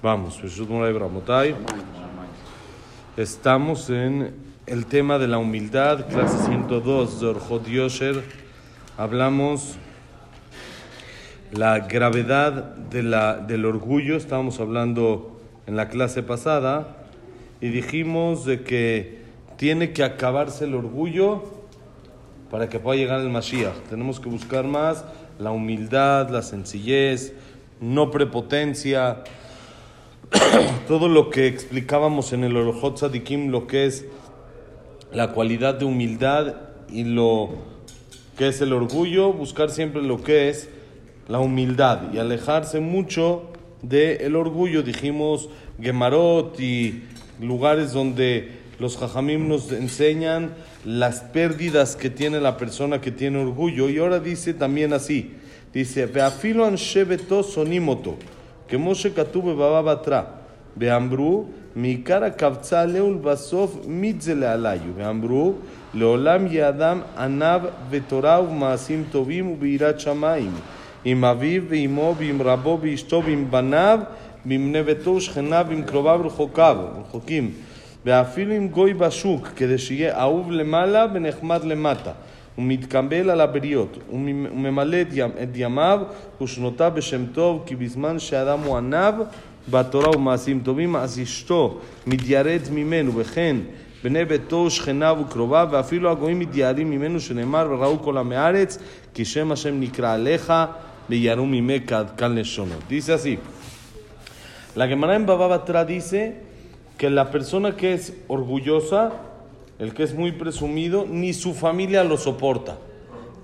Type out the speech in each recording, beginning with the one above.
Vamos, estamos en el tema de la humildad, clase 102 de Orjot Yosher. Hablamos la gravedad de la, del orgullo, estábamos hablando en la clase pasada, y dijimos de que tiene que acabarse el orgullo para que pueda llegar el Mashiach. Tenemos que buscar más la humildad, la sencillez, no prepotencia, todo lo que explicábamos en el Orojot Sadikim, lo que es la cualidad de humildad y lo que es el orgullo, buscar siempre lo que es la humildad y alejarse mucho del el orgullo. Dijimos Gemarot y lugares donde los jajamim nos enseñan las pérdidas que tiene la persona que tiene orgullo. Y ahora dice también así, dice, shebeto sonimoto. כמו שכתוב בבבא בתרא, ואמרו, מעיקר הקבצה עלהו ולבסוף מיתזה לעליו, ואמרו, לעולם יהיה אדם עניו ותורה ובמעשים טובים וביראת שמיים, עם אביו ואמו ועם רבו ואשתו ועם בניו, ועם בני ביתו ועם קרוביו רחוקיו, רחוקים, ואפילו עם גוי בשוק, כדי שיהיה אהוב למעלה ונחמד למטה. הוא מתקבל על הבריות, הוא ממלא את ימיו ושנותיו בשם טוב, כי בזמן שאדם הוא עניו בתורה ובמעשים טובים, אז אשתו מתייראת ממנו, וכן בני ביתו, שכניו וקרוביו, ואפילו הגויים מתיירים ממנו, שנאמר, וראו כל עמי הארץ, כי שם השם נקרא עליך, ויראו ממך עד כאן לשונות. Dice así, la Gemara en Baba Batra dice que orgullosa el que es muy presumido, ni su familia lo soporta,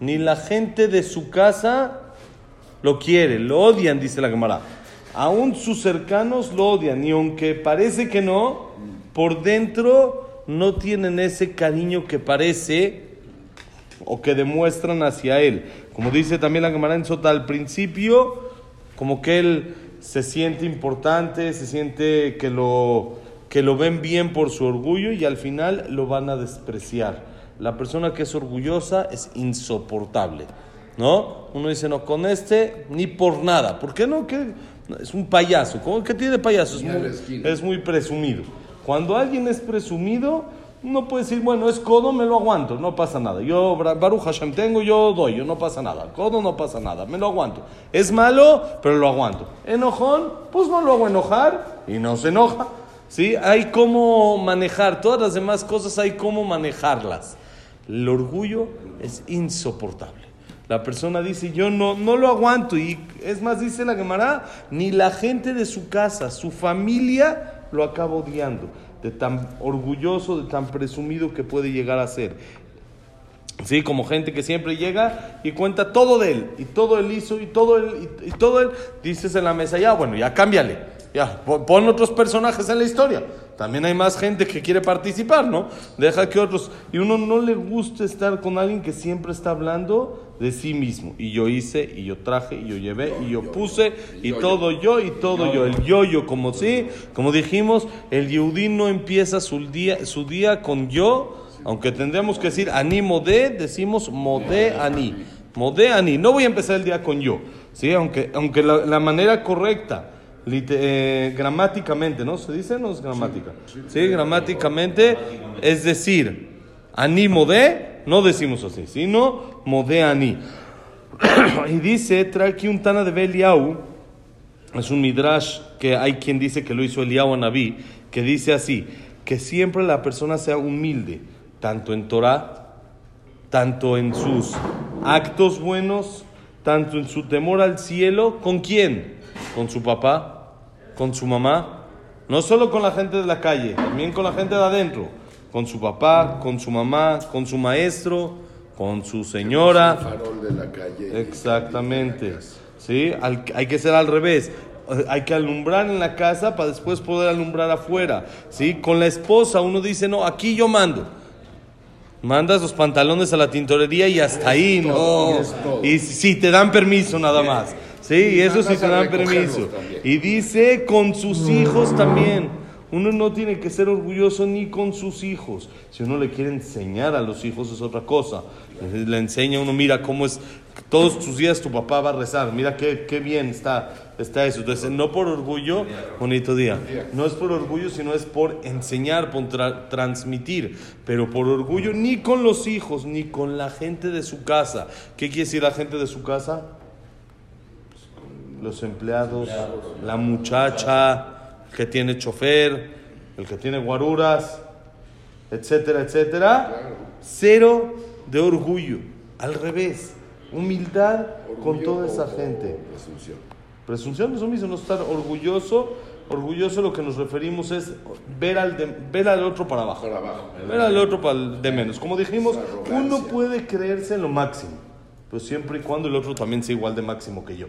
ni la gente de su casa lo quiere, lo odian, dice la Gemara. Aún sus cercanos lo odian, y aunque parece que no, por dentro no tienen ese cariño que parece o que demuestran hacia él. Como dice también la Gemara en Sota al principio, como que él se siente importante, se siente que lo que lo ven bien por su orgullo y al final lo van a despreciar. La persona que es orgullosa es insoportable, ¿no? Uno dice, no, con este ni por nada. ¿Por qué no? que Es un payaso. ¿Cómo que tiene payaso? Es muy, es muy presumido. Cuando alguien es presumido, uno puede decir, bueno, es codo, me lo aguanto, no pasa nada. Yo, Baruch Hashem, tengo, yo doy, yo no pasa nada. Codo no pasa nada, me lo aguanto. Es malo, pero lo aguanto. Enojón, pues no lo hago enojar y no se enoja. ¿Sí? Hay cómo manejar, todas las demás cosas hay cómo manejarlas. El orgullo es insoportable. La persona dice, yo no, no lo aguanto. Y es más, dice la Gemara, ni la gente de su casa, su familia lo acaba odiando. De tan orgulloso, de tan presumido que puede llegar a ser. Sí, como gente que siempre llega y cuenta todo de él, y todo él hizo, y todo él, y, y todo él, dices en la mesa, ya, bueno, ya cámbiale. Ya, pon otros personajes en la historia. También hay más gente que quiere participar, ¿no? Deja que otros... Y uno no le gusta estar con alguien que siempre está hablando de sí mismo. Y yo hice, y yo traje, y yo llevé, y yo puse, y todo yo, y todo yo. El yo-yo, como sí, como dijimos, el Yehudí no empieza su día, su día con yo, aunque tendríamos que decir ani modé, decimos modé ani. Modé ani. No voy a empezar el día con yo, ¿sí? Aunque, aunque la manera correcta eh, gramáticamente, ¿no? ¿Se dice no es gramática? Sí, gramáticamente, es decir, ani modé, no decimos así, sino modé ani. y dice, trae aquí un Tana de Beliau, es un midrash que hay quien dice que lo hizo Eliau a Naví, que dice así, que siempre la persona sea humilde, tanto en Torah, tanto en sus actos buenos, tanto en su temor al cielo, ¿con quién? Con su papá, con su mamá, no solo con la gente de la calle, también con la gente de adentro, con su papá, con su mamá, con su maestro, con su señora. farol de la calle. Exactamente. ¿Sí? hay que ser al revés. Hay que alumbrar en la casa para después poder alumbrar afuera. ¿Sí? Con la esposa uno dice, no, aquí yo mando. Mandas los pantalones a la tintorería y hasta ahí, no. Y si te dan permiso nada más. Sí, eso sí te dan permiso. Y dice con sus hijos también. Uno no tiene que ser orgulloso ni con sus hijos. Si uno le quiere enseñar a los hijos es otra cosa. Le enseña, uno mira cómo es, todos tus días tu papá va a rezar. Mira qué, qué bien está, está eso. Entonces, no por orgullo, bonito día. No es por orgullo, sino es por enseñar, por transmitir. Pero por orgullo, ni con los hijos, ni con la gente de su casa. ¿Qué quiere decir la gente de su casa? Los empleados, la muchacha que tiene chofer, el que tiene guaruras, etcétera, etcétera. Cero de orgullo. Al revés Humildad con toda esa gente. Presunción. Presunción es lo mismo, no estar orgulloso. Orgulloso lo que nos referimos es ver al, ver al otro para abajo. ver al otro para de menos. Como dijimos, uno puede creerse en lo máximo, pero siempre y cuando el otro también sea igual de máximo que yo.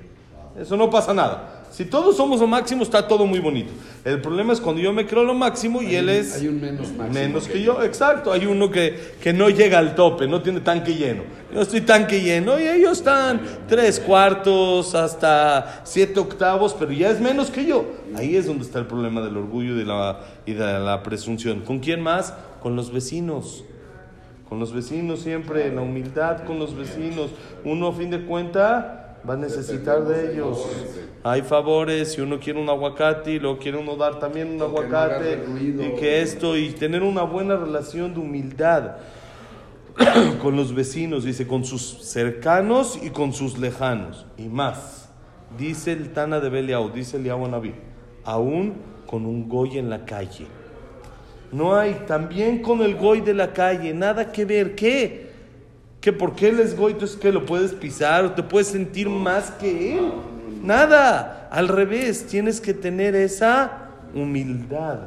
Eso no pasa nada. Si todos somos lo máximo, está todo muy bonito. El problema es cuando yo me creo lo máximo y él es hay un menos, menos que, yo. Exacto, hay uno que, que no llega al tope, no tiene tanque lleno. Yo estoy tanque lleno y ellos están tres cuartos hasta siete octavos, pero ya es menos que yo. Ahí es donde está el problema del orgullo y de la, y de la presunción. ¿Con quién más? Con los vecinos. Con los vecinos siempre, la humildad con los vecinos. Uno a fin de cuenta va a necesitar de ellos. Hay favores, si uno quiere un aguacate y lo quiere uno dar también un aguacate, y que esto, y tener una buena relación de humildad con los vecinos, dice, con sus cercanos y con sus lejanos, y más. Dice el Tana de Beliau, dice el Naví, aún con un goy en la calle. No hay, también con el goy de la calle, nada que ver. ¿Qué? Que porque él es goito es que lo puedes pisar o te puedes sentir más que él. Nada, al revés, tienes que tener esa humildad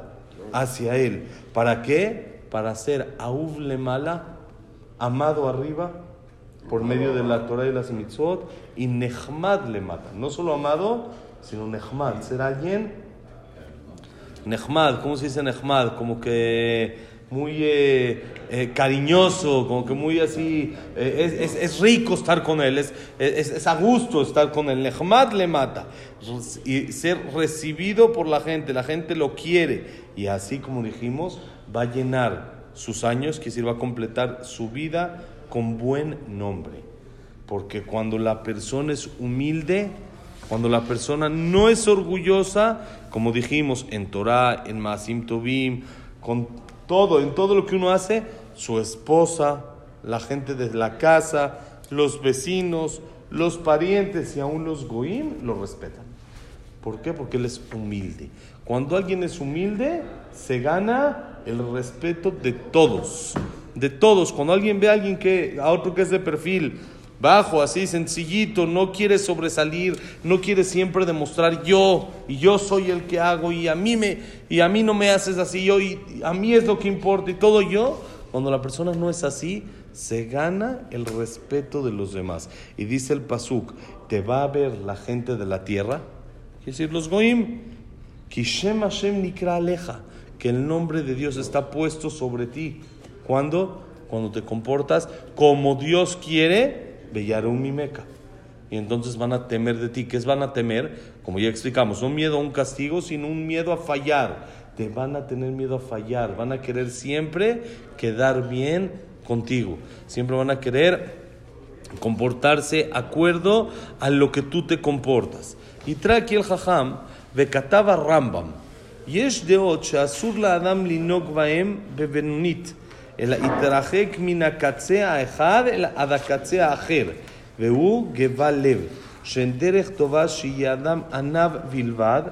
hacia él. ¿Para qué? Para ser auble mala, amado arriba por medio de la Torah y las mitzvot y nehmad le mata. No solo amado, sino nehmad. Ser alguien nehmad, ¿cómo se dice nehmad? Como que muy eh, eh, cariñoso, como que muy así, eh, es, es, rico estar con él, es, es, a gusto estar con él. Nehmat le mata. Y ser recibido por la gente, la gente lo quiere. Y así como dijimos, va a llenar sus años, que decir, va a completar su vida con buen nombre. Porque cuando la persona es humilde, cuando la persona no es orgullosa, como dijimos en Torah, en Masim Tobim, con todo, en todo lo que uno hace, su esposa, la gente de la casa, los vecinos, los parientes y aún los goim lo respetan. ¿Por qué? Porque él es humilde. Cuando alguien es humilde, se gana el respeto de todos. De todos. Cuando alguien ve a alguien que, a otro que es de perfil, bajo, así sencillito, no quiere sobresalir, no quiere siempre demostrar yo y yo soy el que hago y a mí me y a mí no me haces así yo y a mí es lo que importa y todo yo. Cuando la persona no es así, se gana el respeto de los demás. Y dice el pasuk, te va a ver la gente de la tierra, quiere decir los goim, Kishem Hashem Nikra Aleja, que el nombre de Dios está puesto sobre ti. ¿Cuándo? Cuando te comportas como Dios quiere Meca. Y entonces van a temer de ti. ¿Qué es van a temer? Como ya explicamos, no miedo a un castigo, sino un miedo a fallar. Te van a tener miedo a fallar. Van a querer siempre quedar bien contigo. Siempre van a querer comportarse acuerdo a lo que tú te comportas. Y trae aquí el jajam, Bekataba Rambam. Yesh deot she'asur la'adam linok baem bebenunit. אלא התרחק מן הקצה האחד עד הקצה האחר, והוא גבל לב, שאין דרך טובה שיהיה אדם עניו בלבד,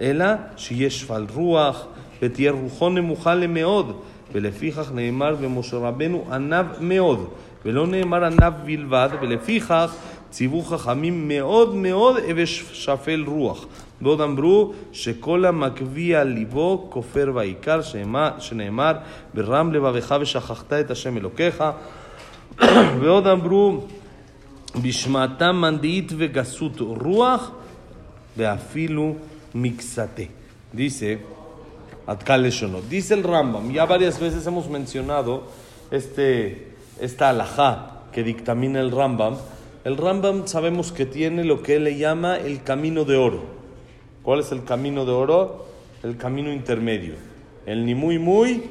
אלא שיהיה שפל רוח ותהיה רוחו נמוכה למאוד, ולפיכך נאמר במשה רבנו עניו מאוד, ולא נאמר עניו בלבד, ולפיכך ציוו חכמים מאוד מאוד ושפל רוח. ועוד אמרו שכל המגביה ליבו כופר ועיקר שנאמר ברם לבבך ושכחת את השם אלוקיך ועוד אמרו בשמעתם מנדעית וגסות רוח ואפילו מקסתה. Dice, Adkal Dice el Rambam, ya varias veces hemos mencionado este, esta alajá que dictamina el Rambam. El Rambam sabemos que tiene lo que él le llama el camino de oro. ¿Cuál es el camino de oro? El camino intermedio. El ni muy muy,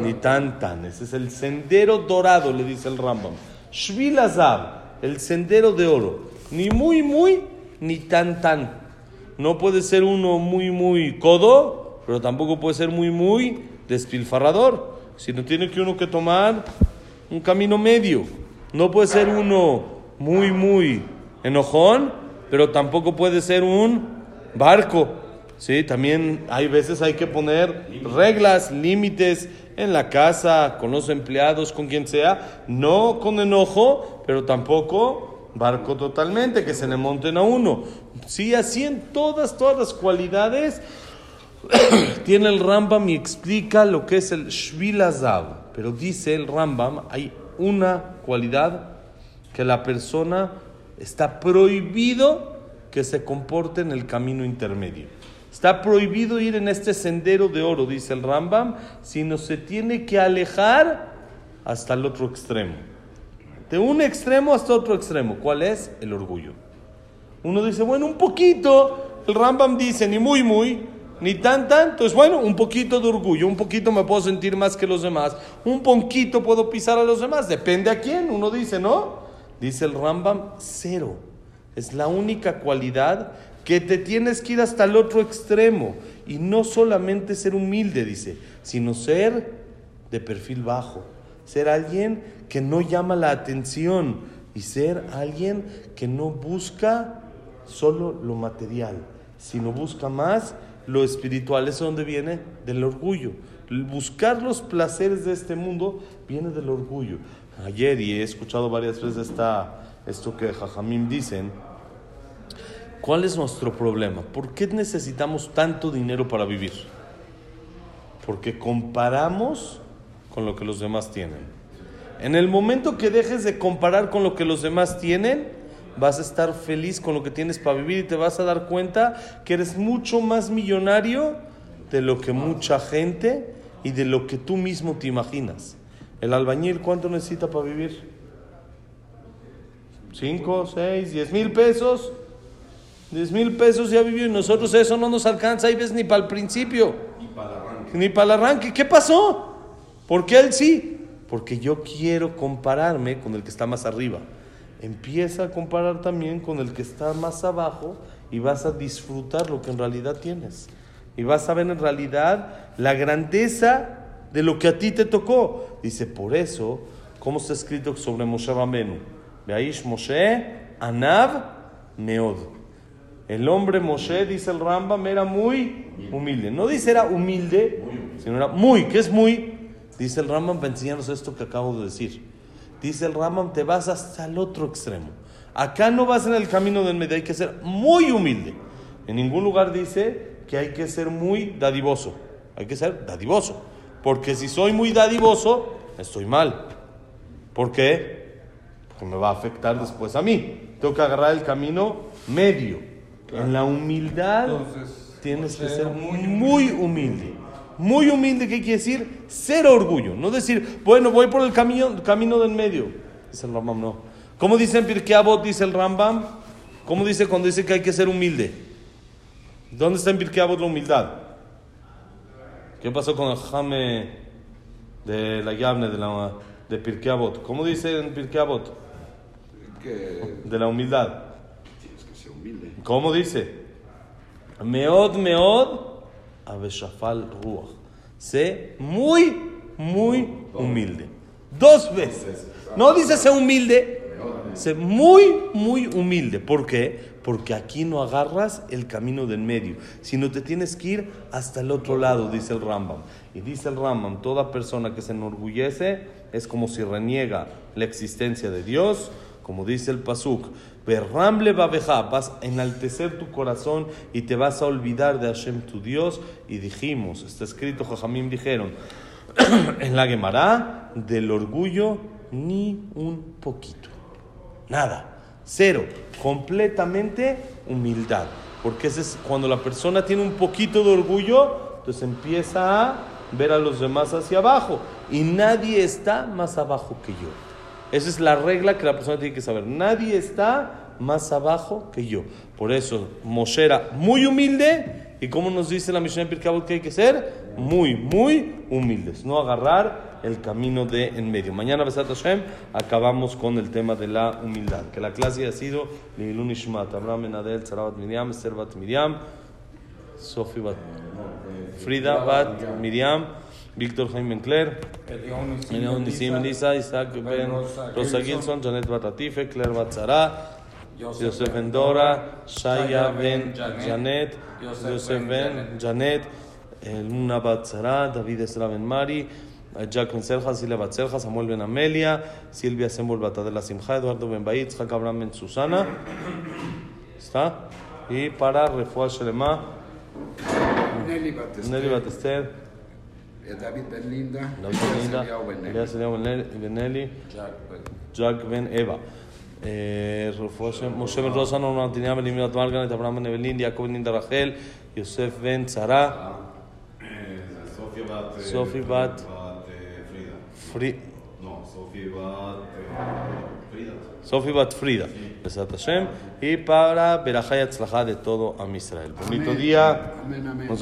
ni tan tan. Ese es el sendero dorado, le dice el Rambam. Shvil el sendero de oro. Ni muy, muy, ni tan, tan. No puede ser uno muy, muy codo, pero tampoco puede ser muy, muy despilfarrador. Sino tiene que uno que tomar un camino medio. No puede ser uno muy, muy enojón, pero tampoco puede ser un barco. ¿sí? También hay veces hay que poner reglas, límites en la casa, con los empleados, con quien sea, no con enojo, pero tampoco barco totalmente, que se le monten a uno. Sí, así en todas, todas las cualidades tiene el Rambam y explica lo que es el Shvilazab. Pero dice el Rambam, hay una cualidad que la persona está prohibido que se comporte en el camino intermedio. Está prohibido ir en este sendero de oro, dice el Rambam, sino se tiene que alejar hasta el otro extremo. De un extremo hasta otro extremo. ¿Cuál es? El orgullo. Uno dice, bueno, un poquito. El Rambam dice, ni muy, muy, ni tan, tanto. Es bueno, un poquito de orgullo. Un poquito me puedo sentir más que los demás. Un poquito puedo pisar a los demás. Depende a quién. Uno dice, ¿no? Dice el Rambam, cero. Es la única cualidad que te tienes que ir hasta el otro extremo y no solamente ser humilde, dice, sino ser de perfil bajo, ser alguien que no llama la atención y ser alguien que no busca solo lo material, sino busca más lo espiritual. ¿Eso donde viene? Del orgullo. buscar los placeres de este mundo viene del orgullo. Ayer, y he escuchado varias veces esta, esto que Jajamim dicen, ¿Cuál es nuestro problema? ¿Por qué necesitamos tanto dinero para vivir? Porque comparamos con lo que los demás tienen. En el momento que dejes de comparar con lo que los demás tienen, vas a estar feliz con lo que tienes para vivir y te vas a dar cuenta que eres mucho más millonario de lo que mucha gente y de lo que tú mismo te imaginas. El albañil, ¿cuánto necesita para vivir? ¿Cinco, seis, diez mil pesos? 10 mil pesos ya vivió y nosotros eso no nos alcanza, ahí ves, ni para el principio. Ni para el arranque. Ni para el arranque. ¿Qué pasó? ¿Por qué él sí? Porque yo quiero compararme con el que está más arriba. Empieza a comparar también con el que está más abajo y vas a disfrutar lo que en realidad tienes. Y vas a ver en realidad la grandeza de lo que a ti te tocó. Dice, por eso, ¿cómo está escrito sobre Moshe Ramenu? Veáis Moshe, Anav, Meod. El hombre Moshe, dice el Rambam, era muy humilde. No dice era humilde, sino era muy. ¿Qué es muy? Dice el Rambam para enseñarnos esto que acabo de decir. Dice el Rambam, te vas hasta el otro extremo. Acá no vas en el camino del medio, hay que ser muy humilde. En ningún lugar dice que hay que ser muy dadivoso. Hay que ser dadivoso. Porque si soy muy dadivoso, estoy mal. ¿Por qué? Porque me va a afectar después a mí. Tengo que agarrar el camino medio. En la humildad tienes que ser muy, humilde. Muy humilde, ¿qué quiere decir? Cero orgullo. No decir, bueno, voy por el camino, camino del medio. Dice el Rambam, no. ¿Cómo dice en Pirkei dice el Rambam? ¿Cómo dice cuando dice que hay que ser humilde? ¿Dónde está en Pirkei la humildad? ¿Qué pasó con el jame de la Yavne de, la, de Pirkei ¿Cómo dice en Pirkei De la humildad. ¿Cómo dice? Meod, meod, aveshafal ruach. Sé muy, muy humilde. Dos veces. No dice sé humilde, sé muy, muy humilde. ¿Por qué? Porque aquí no agarras el camino del medio, sino te tienes que ir hasta el otro lado, dice el Rambam. Y dice el Rambam, toda persona que se enorgullece es como si reniega la existencia de Dios, como dice el Pasuk. Berramle babeja, vas a enaltecer tu corazón y te vas a olvidar de Hashem tu Dios. Y dijimos, está escrito, Jajamim dijeron, en la Gemara, del orgullo ni un poquito. Nada, cero, completamente humildad. Porque ese es cuando la persona tiene un poquito de orgullo, entonces empieza a ver a los demás hacia abajo. Y nadie está más abajo que yo. Esa es la regla que la persona tiene que saber. Nadie está más abajo que yo. Por eso Moshe era muy humilde ¿Y cómo nos dice la Mishnah Pirkabot que hay que ser? Muy, muy humildes. No agarrar el camino de en medio. Mañana, Besat Hashem, acabamos con el tema de la humildad. Que la clase ha sido Lilun Ishmat, Abraham Benadel, Sarabat Miriam, Esther Bat Miriam, Sofi Bat Frida Bat Miriam, Víctor Jaime Cler, Elión Nisim Nisa, Isaac Ben Rosa Gilson, Janet Bat Atife, Claire Bat Zara, Yosef Ben Dora, Shaya Ben Janet, Yosef Ben Janet, Luna Bat Zara, David Esra Ben Mari, Jack Ben Selja, Silvia Bat Selja, Samuel Ben Amelia, Silvia Sembol Batadela Simcha, Eduardo Ben Bait, Jack Abraham Ben Susana. ¿Está? Y para Refuah Shelema, Nelly Batester, David Ben Linda, David Ben Linda, Eliyahu Ben Nelly, Elías Eliyahu Ben Nelly- Ben Nelly, Jack Ben Eva. Eh, Refuah Shem- Moshe Ben Rosa, Norma Antonia Ben Limirat Margaret, Abraham Ben Evelyn, Jacob Ben Linda Rachel, Yosef Ben Tzara, סופיה בת... אה, סופי בת- בת אה, פרידה. Fri- לא, סופי בת... אה, פרידה. Sofi Bat Frida, Besat Hashem, y para Berajá y Atzlajá de todo a Israel. Bonito Amén. día, Amén, amén. nos